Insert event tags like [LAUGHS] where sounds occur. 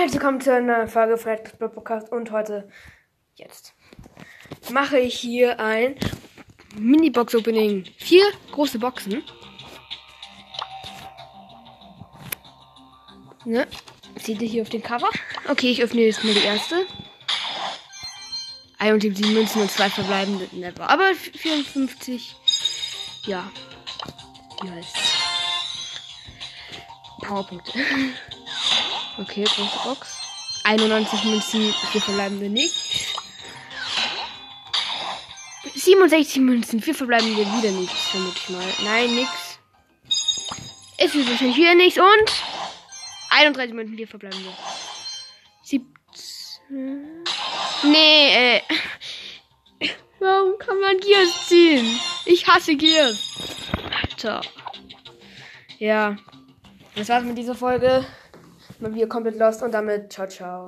Also kommt zu einer Folge Fred Block Podcast und heute, jetzt, mache ich hier ein Mini-Box-Opening. Vier große Boxen. Ne? Seht ihr hier auf dem Cover? Okay, ich öffne jetzt mal die erste. 71 Münzen und zwei verbleibende Never. Aber 54. Ja. Wie heißt's? Powerpunkte. [LAUGHS] Okay, große Box. 91 Münzen, vier verbleibende nicht. 67 Münzen, vier verbleibende wieder nichts, vermute ich mal. Nein, nix. Es wird wahrscheinlich wieder nichts und 31 Münzen, vier verbleibende. 17. Nee, äh. [LAUGHS] Warum kann man Gears ziehen? Ich hasse Gears. Alter. Ja. Das war's mit dieser Folge. Mal wieder komplett lost und damit ciao, ciao.